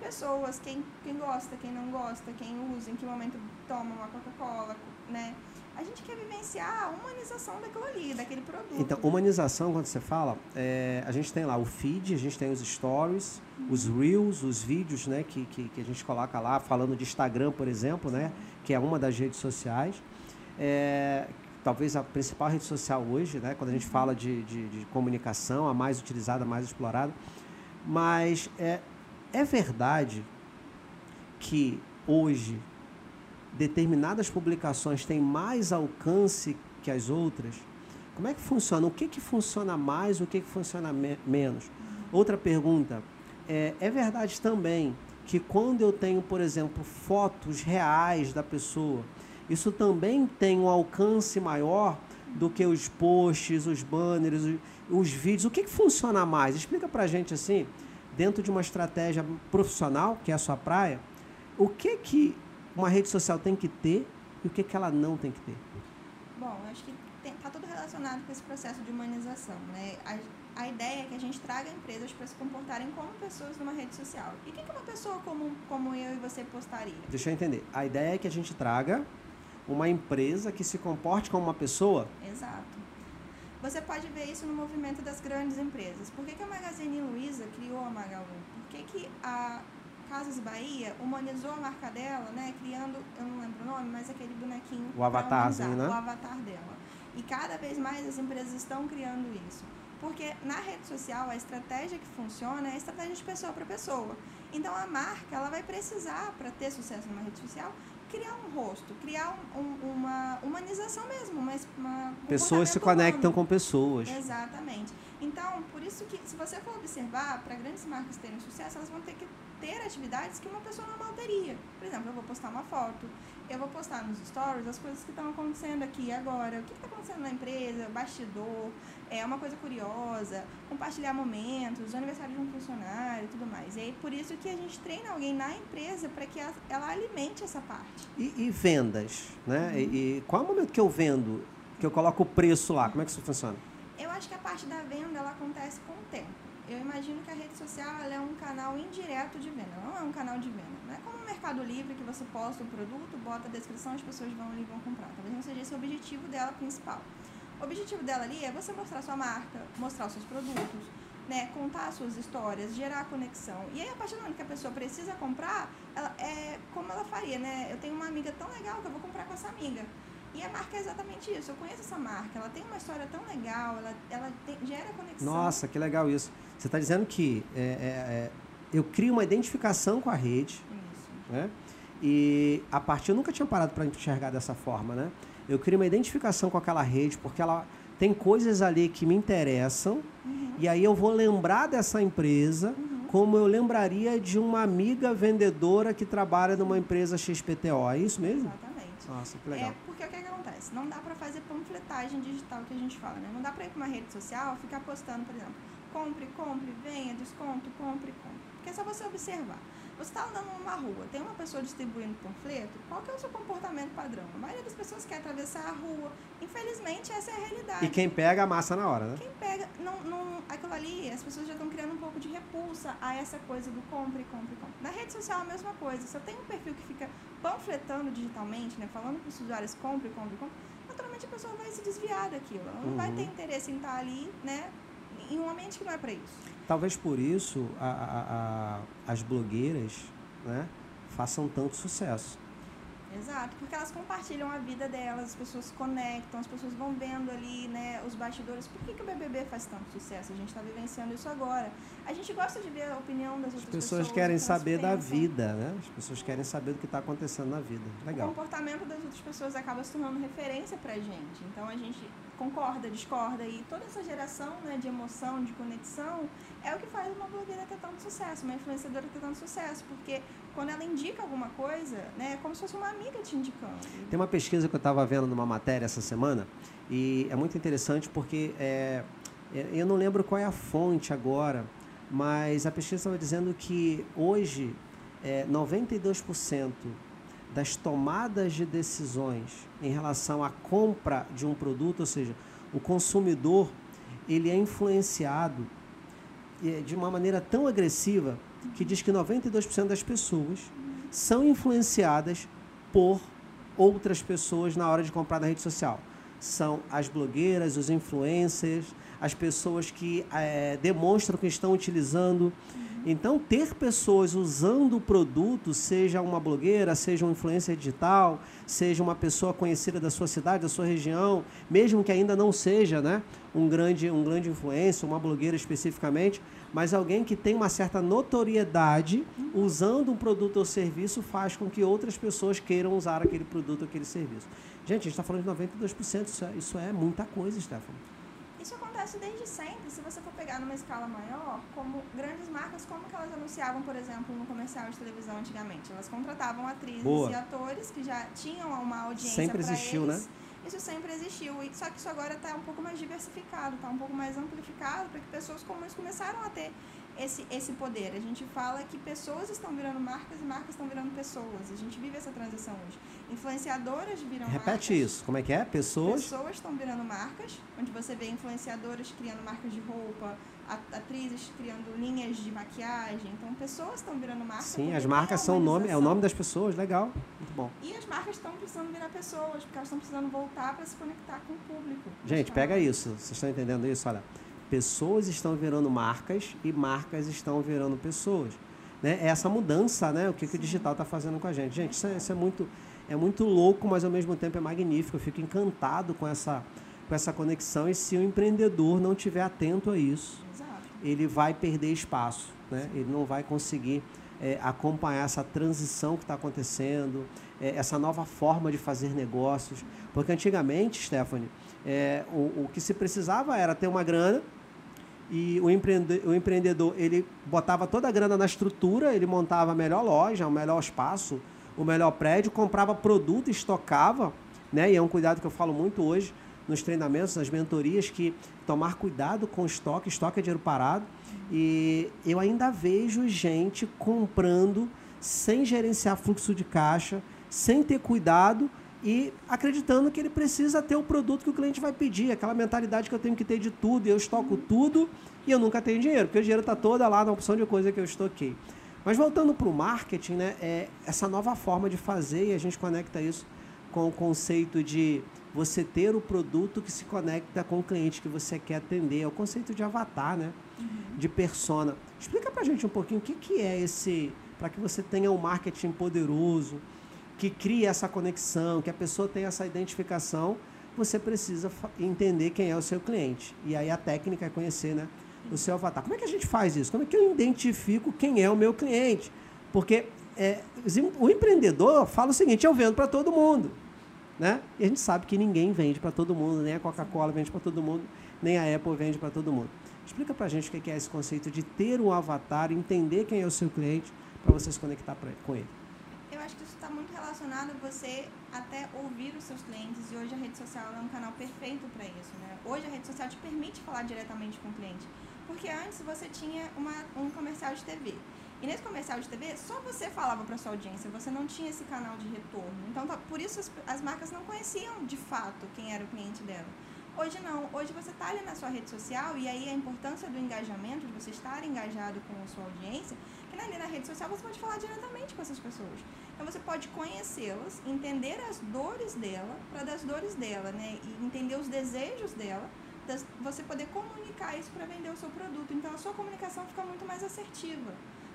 pessoas, quem, quem gosta, quem não gosta, quem usa, em que momento toma uma Coca-Cola, né? a gente quer vivenciar a humanização daquilo ali, daquele produto. Então, humanização, quando você fala, é, a gente tem lá o feed, a gente tem os stories, uhum. os reels, os vídeos né, que, que, que, a gente coloca lá, falando de Instagram, por exemplo, né, que é uma das redes sociais. É, talvez a principal rede social hoje, né, quando a gente uhum. fala de, de, de comunicação, a mais utilizada, a mais explorada. Mas é, é verdade que hoje determinadas publicações têm mais alcance que as outras? Como é que funciona? O que, que funciona mais, o que, que funciona me menos? Outra pergunta, é, é verdade também que quando eu tenho, por exemplo, fotos reais da pessoa, isso também tem um alcance maior do que os posts, os banners, os, os vídeos. O que, que funciona mais? Explica pra gente assim, dentro de uma estratégia profissional, que é a sua praia, o que que uma rede social tem que ter e o que, que ela não tem que ter? Bom, acho que está tudo relacionado com esse processo de humanização. Né? A, a ideia é que a gente traga empresas para se comportarem como pessoas numa rede social. E o que, que uma pessoa comum como eu e você postaria? Deixa eu entender. A ideia é que a gente traga uma empresa que se comporte como uma pessoa? Exato. Você pode ver isso no movimento das grandes empresas. Por que, que a Magazine Luiza criou a Magalu? Por que, que a Casas Bahia humanizou a marca dela, né? Criando, eu não lembro o nome, mas aquele bonequinho. O avatarzinho, né? O avatar dela. E cada vez mais as empresas estão criando isso. Porque na rede social a estratégia que funciona é a estratégia de pessoa para pessoa. Então a marca ela vai precisar, para ter sucesso numa rede social, criar um rosto, criar um, um, uma humanização mesmo, uma, uma pessoas se conectam humano. com pessoas. Exatamente. Então, por isso que se você for observar, para grandes marcas terem sucesso, elas vão ter que ter atividades que uma pessoa normal teria. Por exemplo, eu vou postar uma foto, eu vou postar nos stories as coisas que estão acontecendo aqui agora, o que está acontecendo na empresa, bastidor, é uma coisa curiosa, compartilhar momentos, o aniversário de um funcionário e tudo mais. E aí, por isso que a gente treina alguém na empresa para que ela, ela, alimente essa parte. E, e vendas, né? Uhum. E, e, qual é o momento que eu vendo, que eu coloco o preço lá? Como é que isso funciona? Eu acho que a parte da venda, ela acontece com o tempo eu imagino que a rede social é um canal indireto de venda, não é um canal de venda. Não é como o Mercado Livre que você posta o produto, bota a descrição, as pessoas vão ali e vão comprar. Talvez não seja esse o objetivo dela principal. O objetivo dela ali é você mostrar sua marca, mostrar os seus produtos, né, contar as suas histórias, gerar conexão. E aí, a partir do momento que a pessoa precisa comprar, ela, é como ela faria, né? Eu tenho uma amiga tão legal que eu vou comprar com essa amiga. E a marca é exatamente isso. Eu conheço essa marca, ela tem uma história tão legal, ela, ela tem, gera conexão. Nossa, que legal isso. Você está dizendo que é, é, é, eu crio uma identificação com a rede. Isso. Né? E a partir, eu nunca tinha parado para enxergar dessa forma, né? Eu crio uma identificação com aquela rede, porque ela tem coisas ali que me interessam, uhum. e aí eu vou lembrar dessa empresa uhum. como eu lembraria de uma amiga vendedora que trabalha numa empresa XPTO. É isso mesmo? Exatamente. Nossa, que legal. É porque o que, é que acontece? Não dá para fazer panfletagem digital que a gente fala, né? Não dá para ir para uma rede social ficar postando, por exemplo, compre, compre, venha, desconto, compre, compre. Porque é só você observar. Você está andando numa rua, tem uma pessoa distribuindo panfleto, qual que é o seu comportamento padrão? A maioria das pessoas quer atravessar a rua. Infelizmente, essa é a realidade. E quem pega, amassa na hora, né? Quem pega, não, não, aquilo ali, as pessoas já estão criando um pouco de repulsa a essa coisa do compre, compre, compre. Na rede social, a mesma coisa. Se eu tenho um perfil que fica panfletando digitalmente, né, falando para os usuários compre, compre, compre, naturalmente a pessoa vai se desviar daquilo. Ela não uhum. vai ter interesse em estar ali, né, em um ambiente que não é para isso. Talvez por isso a, a, a, as blogueiras né, façam tanto sucesso. Exato, porque elas compartilham a vida delas, as pessoas se conectam, as pessoas vão vendo ali, né, os bastidores. Por que, que o BBB faz tanto sucesso? A gente está vivenciando isso agora. A gente gosta de ver a opinião das outras pessoas. As pessoas querem saber da vida, né? As pessoas querem saber do que está acontecendo na vida. Legal. O comportamento das outras pessoas acaba se tornando referência para a gente. Então a gente concorda, discorda e toda essa geração né, de emoção, de conexão é o que faz uma blogueira ter tanto sucesso, uma influenciadora ter tanto sucesso, porque quando ela indica alguma coisa, né, é como se fosse uma amiga te indicando. Tem uma pesquisa que eu estava vendo numa matéria essa semana e é muito interessante porque é, é eu não lembro qual é a fonte agora, mas a pesquisa estava dizendo que hoje é, 92% das tomadas de decisões em relação à compra de um produto, ou seja, o consumidor ele é influenciado é, de uma maneira tão agressiva que diz que 92% das pessoas são influenciadas por outras pessoas na hora de comprar na rede social? São as blogueiras, os influencers, as pessoas que é, demonstram que estão utilizando. Então, ter pessoas usando o produto, seja uma blogueira, seja um influencer digital, seja uma pessoa conhecida da sua cidade, da sua região, mesmo que ainda não seja né, um, grande, um grande influencer, uma blogueira especificamente, mas alguém que tem uma certa notoriedade usando um produto ou serviço faz com que outras pessoas queiram usar aquele produto ou aquele serviço. Gente, a gente está falando de 92%, isso é, isso é muita coisa, Stefano. Acontece desde sempre. Se você for pegar numa escala maior, como grandes marcas, como que elas anunciavam, por exemplo, no comercial de televisão antigamente? Elas contratavam atrizes Boa. e atores que já tinham uma audiência Sempre existiu, eles. né? Isso sempre existiu. E, só que isso agora está um pouco mais diversificado, está um pouco mais amplificado, porque pessoas comuns começaram a ter esse, esse poder. A gente fala que pessoas estão virando marcas e marcas estão virando pessoas. A gente vive essa transição hoje. Influenciadoras viram Repete marcas. isso. Como é que é? Pessoas. Pessoas estão virando marcas, onde você vê influenciadoras criando marcas de roupa, atrizes criando linhas de maquiagem. Então, pessoas estão virando marcas. Sim, as marcas são o nome, é o nome das pessoas, legal. Muito bom. E as marcas estão precisando virar pessoas, porque elas estão precisando voltar para se conectar com o público. Gente, Tá? pega isso. Vocês estão entendendo isso? Olha, pessoas estão virando marcas e marcas estão virando pessoas. Né? É essa mudança, né? O que, que o digital está fazendo com a gente. Gente, isso é, isso é muito, é muito louco, mas ao mesmo tempo é magnífico. Eu fico encantado com essa, com essa conexão. E se o empreendedor não estiver atento a isso, Exato. ele vai perder espaço, né? Ele não vai conseguir é, acompanhar essa transição que está acontecendo, é, essa nova forma de fazer negócios. Porque antigamente, Stephanie, é, o, o que se precisava era ter uma grana e o, empreende, o empreendedor ele botava toda a grana na estrutura, ele montava a melhor loja, o melhor espaço, o melhor prédio, comprava produto, estocava, né? E é um cuidado que eu falo muito hoje nos treinamentos, nas mentorias, que tomar cuidado com estoque, estoque é dinheiro parado. E eu ainda vejo gente comprando sem gerenciar fluxo de caixa, sem ter cuidado e acreditando que ele precisa ter o produto que o cliente vai pedir, aquela mentalidade que eu tenho que ter de tudo, eu estoco tudo e eu nunca tenho dinheiro, porque o dinheiro está toda lá na opção de coisa que eu estoquei. Mas voltando para o marketing, né, é essa nova forma de fazer, e a gente conecta isso com o conceito de você ter o produto que se conecta com o cliente que você quer atender, é o conceito de avatar, né? De persona. Explica pra gente um pouquinho o que, que é esse, para que você tenha um marketing poderoso, que crie essa conexão, que a pessoa tenha essa identificação, você precisa entender quem é o seu cliente. E aí a técnica é conhecer, né? O seu avatar. Como é que a gente faz isso? Como é que eu identifico quem é o meu cliente? Porque é, o empreendedor fala o seguinte: eu vendo para todo mundo. Né? E a gente sabe que ninguém vende para todo mundo, nem a Coca-Cola vende para todo mundo, nem a Apple vende para todo mundo. Explica para a gente o que é esse conceito de ter um avatar, entender quem é o seu cliente, para você se conectar com ele. Eu acho que isso está muito relacionado a você até ouvir os seus clientes e hoje a rede social é um canal perfeito para isso, né? Hoje a rede social te permite falar diretamente com o cliente, porque antes você tinha uma, um comercial de TV. E nesse comercial de TV, só você falava para sua audiência, você não tinha esse canal de retorno. Então, tá- por isso as, as marcas não conheciam de fato quem era o cliente dela. Hoje não, hoje você está ali na sua rede social e aí a importância do engajamento, de você estar engajado com a sua audiência, que ali na rede social você pode falar diretamente com essas pessoas. Então você pode conhecê-las, entender as dores dela, para das dores dela, né? E entender os desejos dela, você poder comunicar isso para vender o seu produto. Então a sua comunicação fica muito mais assertiva.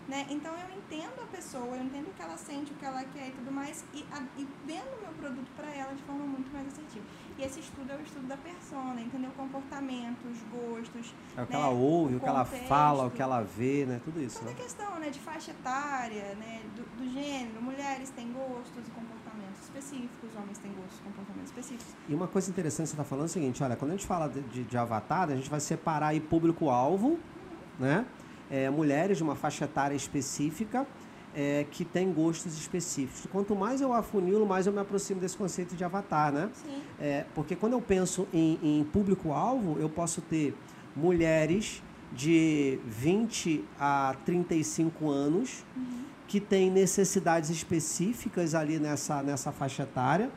Né? Então eu entendo a pessoa, eu entendo o que ela sente, o que ela quer e tudo mais, e, a, e vendo o meu produto para ela de forma muito mais assertiva. E esse estudo é o estudo da persona, entender o comportamento, os gostos, É o que né? ela ouve, o que ela fala, o que ela vê, né? Tudo isso. Toda Né? questão né, de faixa etária, né, do, do gênero, mulheres têm gostos e comportamentos específicos, homens têm gostos e comportamentos específicos. E uma coisa interessante que você está falando é o seguinte, olha, quando a gente fala de, de, de avatar, a gente vai separar aí público-alvo, né? É, mulheres de uma faixa etária específica é, que tem gostos específicos. Quanto mais eu afunilo, mais eu me aproximo desse conceito de avatar, né? Sim. É, porque quando eu penso em, em público-alvo, eu posso ter mulheres de 20 a 35 anos que têm necessidades específicas ali nessa, nessa faixa etária,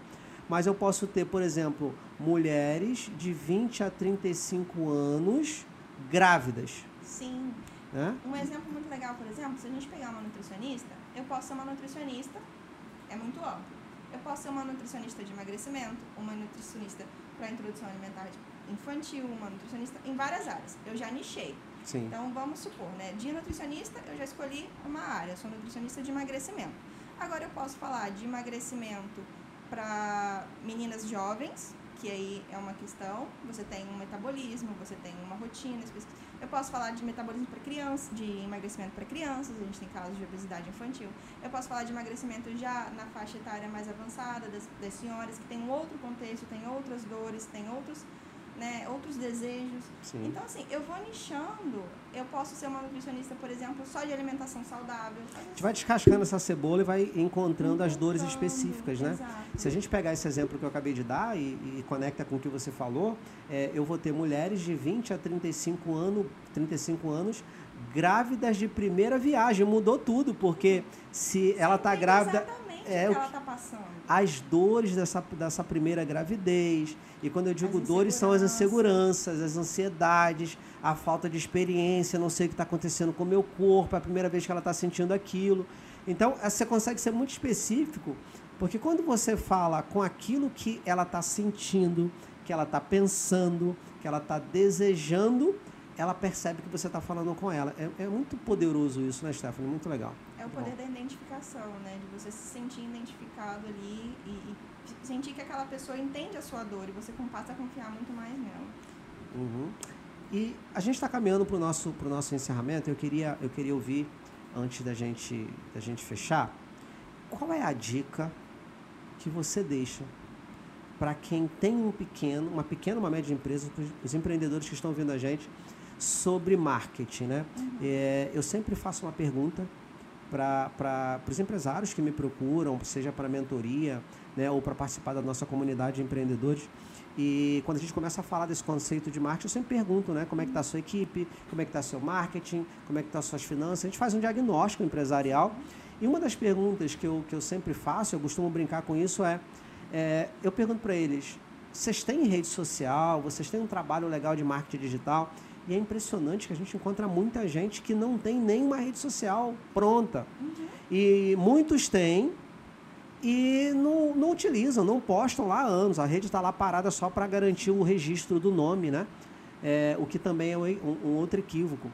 mas eu posso ter, por exemplo, mulheres de 20 a 35 anos grávidas. Sim. Né? Um exemplo muito legal, por exemplo, se a gente pegar uma nutricionista, eu posso ser uma nutricionista, é muito amplo. Eu posso ser uma nutricionista de emagrecimento, uma nutricionista para introdução alimentar infantil, uma nutricionista em várias áreas. Eu já nichei. Sim. Então, vamos supor, né? De nutricionista, eu já escolhi uma área. Eu sou nutricionista de emagrecimento. Agora, eu posso falar de emagrecimento para meninas jovens, que aí é uma questão. Você tem um metabolismo, você tem uma rotina específica. Eu posso falar de metabolismo para crianças, de emagrecimento para crianças, a gente tem casos de obesidade infantil. Eu posso falar de emagrecimento já na faixa etária mais avançada das, das senhoras, que tem um outro contexto, tem outras dores, tem outros né, outros desejos. Sim. Então, assim, eu vou nichando. Eu posso ser uma nutricionista, por exemplo, só de alimentação saudável. A gente vai descascando essa cebola e vai encontrando as dores Encontrando, específicas, né? exato. Se a gente pegar esse exemplo que eu acabei de dar e, e conecta com o que você falou, é, eu vou ter mulheres de 20 a 35 anos, 35 anos grávidas de primeira viagem. Mudou tudo, porque se ela está grávida, Exatamente é, que ela está passando. as dores dessa, dessa primeira gravidez. E quando eu digo dores, são as inseguranças. inseguranças, as ansiedades, a falta de experiência, não sei o que está acontecendo com o meu corpo, é a primeira vez que ela está sentindo aquilo. Então, eh, você consegue ser muito específico, porque quando você fala com aquilo que ela está sentindo, que ela está pensando, que ela está desejando, ela percebe que você está falando com ela. É, é muito poderoso isso, né, Stephanie? Muito legal. É o poder da identificação, né? De você se sentir identificado ali e, e sentir que aquela pessoa entende a sua dor e você passa a confiar muito mais nela. Uhum. E a gente está caminhando para o nosso, pro nosso encerramento. Eu queria, eu queria ouvir, antes da gente, da gente fechar, qual é a dica que você deixa para quem tem um pequeno, uma pequena, uma média empresa, os empreendedores que estão ouvindo a gente, sobre marketing, né? É, eu sempre faço uma pergunta para os empresários que me procuram, seja para mentoria, né, ou para participar da nossa comunidade de empreendedores. E quando a gente começa a falar desse conceito de marketing, eu sempre pergunto, né, como é que está a sua equipe, como é que está seu marketing, como é que estão as suas finanças. A gente faz um diagnóstico empresarial. E uma das perguntas que eu, que eu sempre faço, eu costumo brincar com isso, é, é eu pergunto para eles, vocês têm rede social, vocês têm um trabalho legal de marketing digital? E é impressionante que a gente encontra muita gente que não tem nenhuma rede social pronta. E muitos têm e não, não utilizam, não postam lá há anos. A rede está lá parada só para garantir o registro do nome, né? É, o que também é um, um outro equívoco.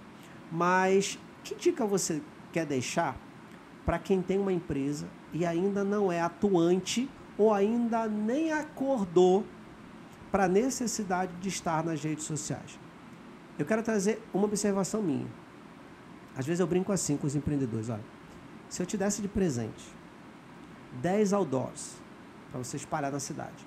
Mas que dica você quer deixar para quem tem uma empresa e ainda não é atuante ou ainda nem acordou para a necessidade de estar nas redes sociais? Eu quero trazer uma observação minha. Às vezes eu brinco assim com os empreendedores, olha. Se eu te desse de presente 10 outdoors para você espalhar na cidade,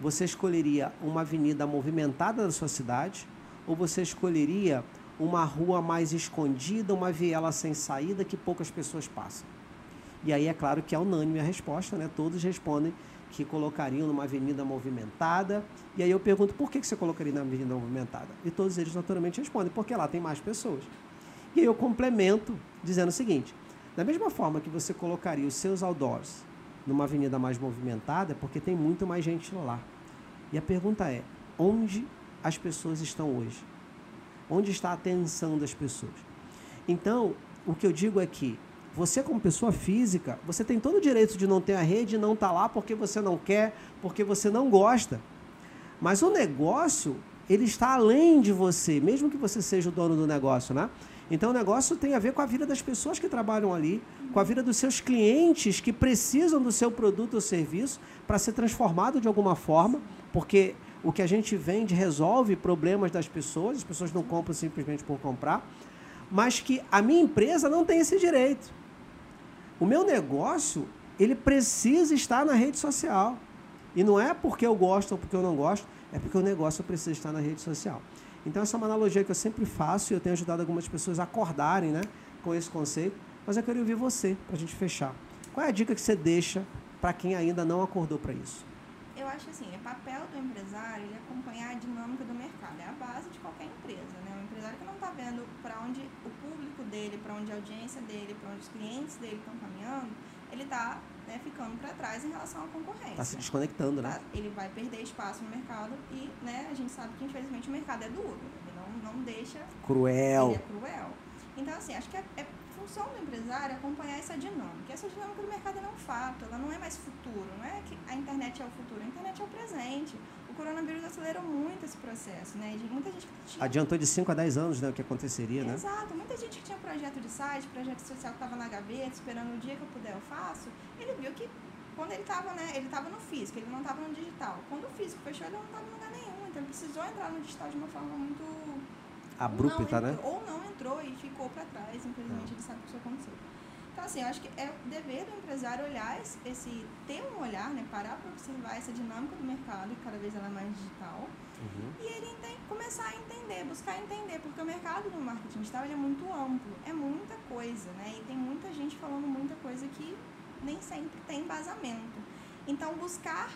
você escolheria uma avenida movimentada da sua cidade ou você escolheria uma rua mais escondida, uma viela sem saída que poucas pessoas passam? E aí é claro que é unânime a resposta, né? Todos respondem que colocariam numa avenida movimentada. E aí eu pergunto, por que você colocaria na avenida movimentada? E todos eles naturalmente respondem, porque lá tem mais pessoas. E aí eu complemento dizendo o seguinte, da mesma forma que você colocaria os seus outdoors numa avenida mais movimentada, é porque tem muito mais gente lá. E a pergunta é, onde as pessoas estão hoje? Onde está a atenção das pessoas? Então, o que eu digo é que você, como pessoa física, você tem todo o direito de não ter a rede não estar lá porque você não quer, porque você não gosta. Mas o negócio, ele está além de você, mesmo que você seja o dono do negócio, né? Então o negócio tem a ver com a vida das pessoas que trabalham ali, com a vida dos seus clientes que precisam do seu produto ou serviço para ser transformado de alguma forma, porque o que a gente vende resolve problemas das pessoas, as pessoas não compram simplesmente por comprar, mas que a minha empresa não tem esse direito. O meu negócio, ele precisa estar na rede social. E não é porque eu gosto ou porque eu não gosto, é porque o negócio precisa estar na rede social. Então, essa é uma analogia que eu sempre faço e eu tenho ajudado algumas pessoas a acordarem né, com esse conceito. Mas eu queria ouvir você, para a gente fechar. Qual é a dica que você deixa para quem ainda não acordou para isso? Eu acho assim, é papel do empresário ele acompanhar a dinâmica do mercado. É a base de qualquer empresa, né? Um empresário que não está vendo para onde o dele, para onde a audiência dele, para onde os clientes dele estão caminhando, ele está né, ficando para trás em relação à concorrência. Está se desconectando, né? Tá? Ele vai perder espaço no mercado e né, a gente sabe que infelizmente o mercado é duro. Ele não, não deixa Cruel. ele é cruel. Então, assim, acho que é, é função do empresário é acompanhar essa dinâmica. Essa dinâmica do mercado é um fato, ela não é mais futuro, não é que a internet é o futuro, a internet é o presente. O coronavírus acelerou muito esse processo, né? De muita gente que tinha... Adiantou de 5 a 10 anos né, o que aconteceria, né? Exato. Muita gente que tinha projeto de site, projeto social que estava na gaveta, esperando o dia que eu puder eu faço, ele viu que quando ele estava, né, ele estava no físico, ele não estava no digital. Quando o físico fechou, ele não estava em lugar nenhum. Então ele precisou entrar no digital de uma forma muito abrupta, né? Ou não entrou e ficou para trás, infelizmente é. ele sabe que isso aconteceu. Então, assim, eu acho que é dever do empresário olhar esse, esse ter um olhar, né, parar para observar essa dinâmica do mercado, que cada vez ela é mais digital, uhum. e ele tem, começar a entender, buscar entender, porque o mercado do marketing digital é muito amplo, é muita coisa, né, e tem muita gente falando muita coisa que nem sempre tem embasamento. Então, buscar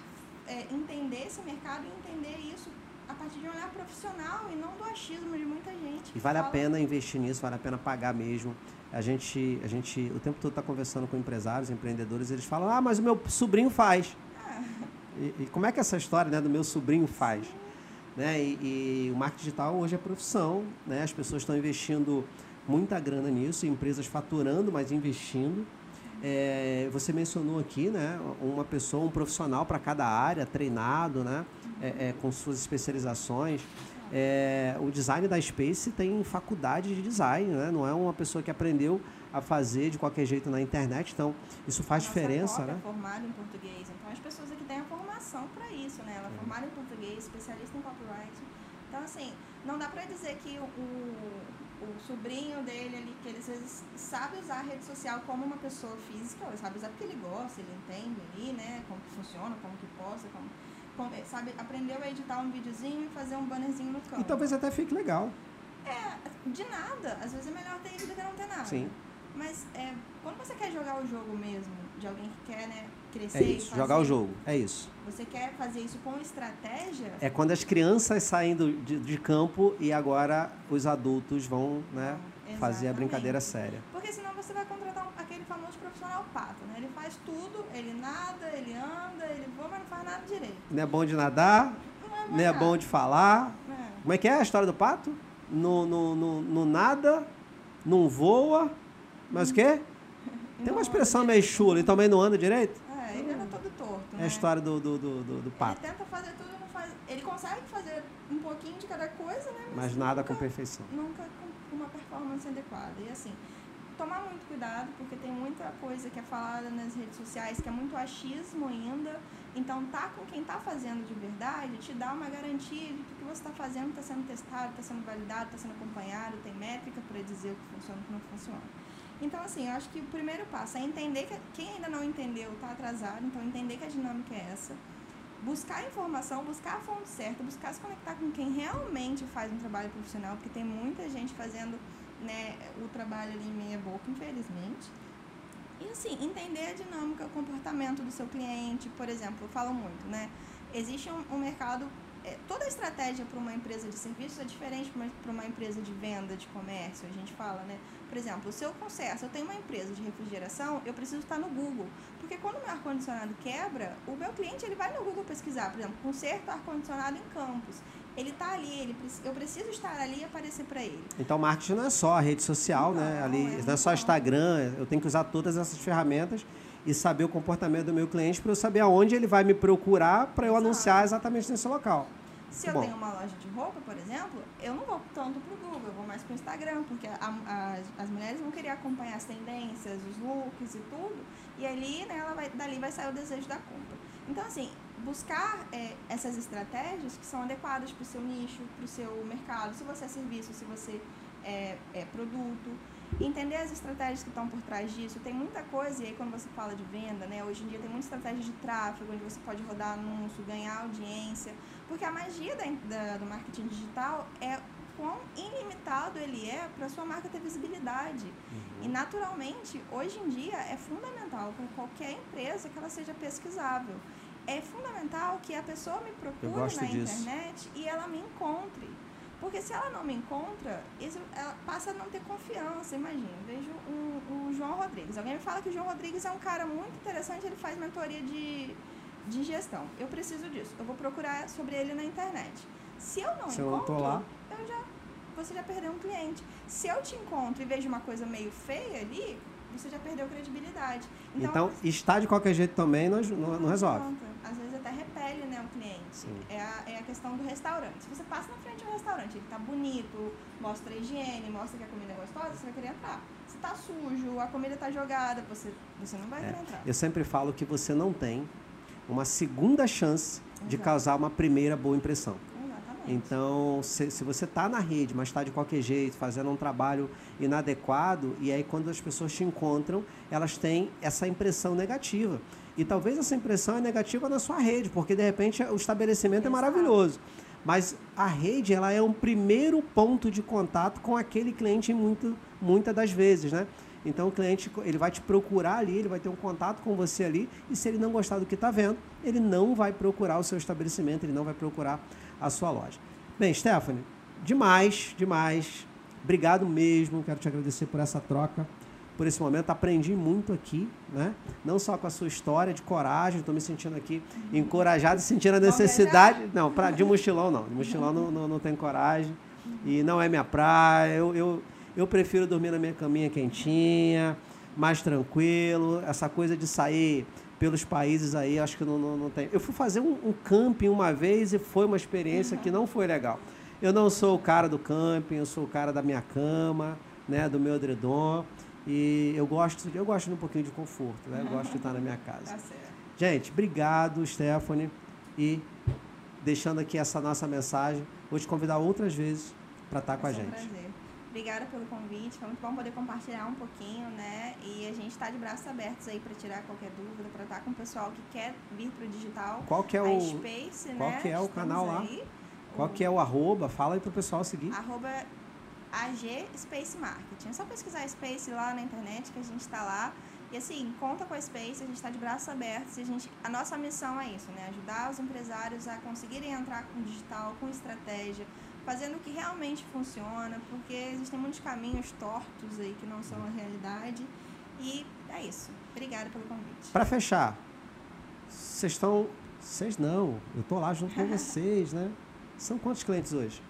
é, entender esse mercado e entender isso a partir de um olhar profissional e não do achismo de muita gente. E vale fala... a pena investir nisso, vale a pena pagar mesmo. A gente, a gente o tempo todo está conversando com empresários, empreendedores, eles falam, ah, mas o meu sobrinho faz. E, e, como é que é essa história né, do meu sobrinho faz? Né? E, e, o marketing digital hoje é profissão, né? as pessoas estão investindo muita grana nisso, empresas faturando, mas investindo. É, você mencionou aqui, né, uma pessoa, um profissional para cada área, treinado, né, é, é, com suas especializações. É, o design da Space tem faculdade de design, né? não é uma pessoa que aprendeu a fazer de qualquer jeito na internet, então isso faz Nossa diferença. Né? é formada em português, então as pessoas aqui têm a formação para isso, né? ela é formada em português, especialista em copyright. Então, assim, não dá para dizer que o, o sobrinho dele ali, que ele às vezes sabe usar a rede social como uma pessoa física, ele sabe usar porque ele gosta, ele entende ali, né, como que funciona, como que posta, como sabe, aprendeu a editar um videozinho e fazer um bannerzinho no campo. E talvez até fique legal. É, de nada. Às vezes é melhor ter isso do que não ter nada. Sim. Mas é, quando você quer jogar o jogo mesmo, de alguém que quer, né, crescer. É isso, fazer, jogar o jogo, é isso. Você quer fazer isso com estratégia? É quando as crianças saem do, de, de campo e agora os adultos vão né, fazer a brincadeira séria. Porque senão você vai contratar aquele famoso profissional pato, né? Ele faz tudo, ele nada, ele anda, ele voa, mas não faz nada direito. Não é bom de nadar, não é bom, não é bom de falar. É. Como é que é a história do pato? No, no, no, no nada, não voa, mas o quê? Tem uma expressão meio chula, ele também não anda direito? É a história do, do, do, do, do pato. Ele tenta fazer tudo, não faz. Ele consegue fazer um pouquinho de cada coisa, né? Mas, Mas nada nunca, com perfeição. Nunca com uma performance adequada. E assim, tomar muito cuidado, porque tem muita coisa que é falada nas redes sociais que é muito achismo ainda. Então, tá com quem tá fazendo de verdade te dá uma garantia de que o que você está fazendo está sendo testado, está sendo validado, está sendo acompanhado, tem métrica para dizer o que funciona e o que não funciona. Então, assim, eu acho que o primeiro passo é entender que quem ainda não entendeu está atrasado, então entender que a dinâmica é essa. Buscar informação, buscar a fonte certa, buscar se conectar com quem realmente faz um trabalho profissional, porque tem muita gente fazendo né, o trabalho ali meia boca, infelizmente. E assim, entender a dinâmica, o comportamento do seu cliente, por exemplo, eu falo muito, né? Existe um, um mercado é, toda a estratégia para uma empresa de serviços é diferente para uma, uma empresa de venda, de comércio, a gente fala, né? Por exemplo, se eu conserto, eu tenho uma empresa de refrigeração, eu preciso estar no Google. Porque quando o meu ar-condicionado quebra, o meu cliente ele vai no Google pesquisar, por exemplo, conserto ar-condicionado em campos. Ele está ali, ele, eu preciso estar ali e aparecer para ele. Então, marketing não é só a rede social, né? não, né? Ali, é não é só Instagram, eu tenho que usar todas essas ferramentas e saber o comportamento do meu cliente para eu saber aonde ele vai me procurar para eu Exato. anunciar exatamente nesse local. Se eu Bom. tenho uma loja de roupa, por exemplo, eu não vou tanto para o Google, eu vou mais para o Instagram, porque a, a, as mulheres vão querer acompanhar as tendências, os looks e tudo, e ali, né, ela vai, dali vai sair o desejo da compra. Então, assim, buscar é, essas estratégias que são adequadas para o seu nicho, para o seu mercado, se você é serviço, se você é, é produto, entender as estratégias que estão por trás disso. Tem muita coisa, e aí quando você fala de venda, né, hoje em dia tem muita estratégia de tráfego, onde você pode rodar anúncio, ganhar audiência, porque a magia da, da, do marketing digital é quão ilimitado ele é para sua marca ter visibilidade. Uhum. E naturalmente, hoje em dia é fundamental para qualquer empresa que ela seja pesquisável. É fundamental que a pessoa me procure na disso. internet e ela me encontre. Porque se ela não me encontra, isso, ela passa a não ter confiança. Imagina, vejo o, o João Rodrigues. Alguém me fala que o João Rodrigues é um cara muito interessante, ele faz mentoria de, de gestão. Eu preciso disso. Eu vou procurar sobre ele na internet. Se eu não Se encontro, eu, lá. eu já você já perdeu um cliente. Se eu te encontro e vejo uma coisa meio feia ali, você já perdeu credibilidade. Então, então estar de qualquer jeito também não, não, não resolve. Vezes até repele né, o cliente. É a, é a questão do restaurante. Se você passa na frente de um restaurante, ele está bonito, mostra a higiene, mostra que a comida é gostosa, você vai querer entrar. Se está sujo, a comida está jogada, você, você não vai é. querer entrar. Eu sempre falo que você não tem uma segunda chance de causar uma primeira boa impressão. Então, se, se você está na rede, mas está de qualquer jeito, fazendo um trabalho inadequado, e aí quando as pessoas te encontram, elas têm essa impressão negativa. E talvez essa impressão é negativa na sua rede, porque de repente o estabelecimento é maravilhoso. Mas a rede ela é um primeiro ponto de contato com aquele cliente muito, muitas das vezes, né? Então o cliente ele vai te procurar ali, ele vai ter um contato com você ali, e se ele não gostar do que está vendo, ele não vai procurar o seu estabelecimento, ele não vai procurar a sua loja. Bem, Stephanie, demais, demais. Obrigado mesmo, quero te agradecer por essa troca, por esse momento. Aprendi muito aqui, né? Não só com a sua história de coragem, estou me sentindo aqui encorajado e sentindo a necessidade. Não, pra, de mochilão não. De mochilão não, não, não tenho coragem. E não é minha praia. Eu, eu, eu prefiro dormir na minha caminha quentinha, mais tranquilo. Essa coisa de sair pelos países aí, acho que não, não, não tem. Eu fui fazer um, um, camping uma vez e foi uma experiência que não foi legal. Eu não sou o cara do camping, eu sou o cara da minha cama, né, do meu edredom. E eu gosto, eu gosto de um pouquinho de conforto, né? Eu gosto de estar na minha casa. Tá Gente, obrigado, Stephanie. E deixando aqui essa nossa mensagem, vou te convidar outras vezes para estar com a gente. Um prazer. Obrigada pelo convite, foi muito bom poder compartilhar um pouquinho, né? E a gente está de braços abertos aí para tirar qualquer dúvida, para estar com o pessoal que quer vir para o digital. Qual que é o Space, qual né? que é o canal lá? Aí. Qual o... que é o arroba? Fala aí para o pessoal seguir. Arroba AG Space Marketing. É só pesquisar Space lá na internet que a gente está lá. E assim, conta com a Space, a gente está de braços abertos. A, gente, a nossa missão é isso, né? Ajudar os empresários a conseguirem entrar com digital, com estratégia, fazendo o que realmente funciona, porque existem muitos caminhos tortos aí que não são a realidade. E é isso. Obrigada pelo convite. Para fechar, vocês estão. Vocês não, eu tô lá junto com vocês, né? São quantos clientes hoje?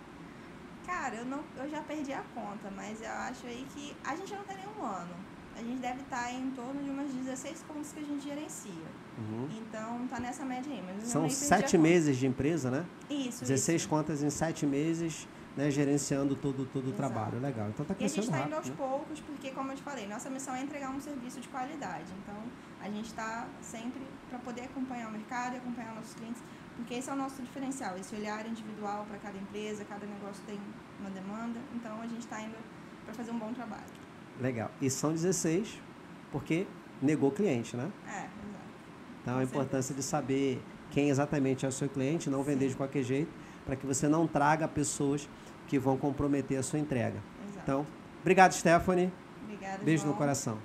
Cara, eu, não, eu já perdi a conta, mas eu acho aí que a gente não tem nenhum ano. A gente deve estar em torno de umas 16 contas que a gente gerencia. Uhum. Então, tá nessa média aí. Mas São sete meses de empresa, né? Isso, 16 isso. contas em sete meses, né, gerenciando todo, todo o trabalho. Legal. Então tá crescendo E a gente está indo aos né? poucos, porque, como eu te falei, nossa missão é entregar um serviço de qualidade. Então, a gente está sempre para poder acompanhar o mercado e acompanhar nossos clientes, porque esse é o nosso diferencial, esse olhar individual para cada empresa, cada negócio tem uma demanda. Então, a gente está indo para fazer um bom trabalho. Legal. E são 16 porque negou cliente, né? É, então, a importância de saber quem exatamente é o seu cliente, não Sim. vender de qualquer jeito, para que você não traga pessoas que vão comprometer a sua entrega. Exato. Então, obrigado, Stephanie. Obrigada, Beijo João. no coração.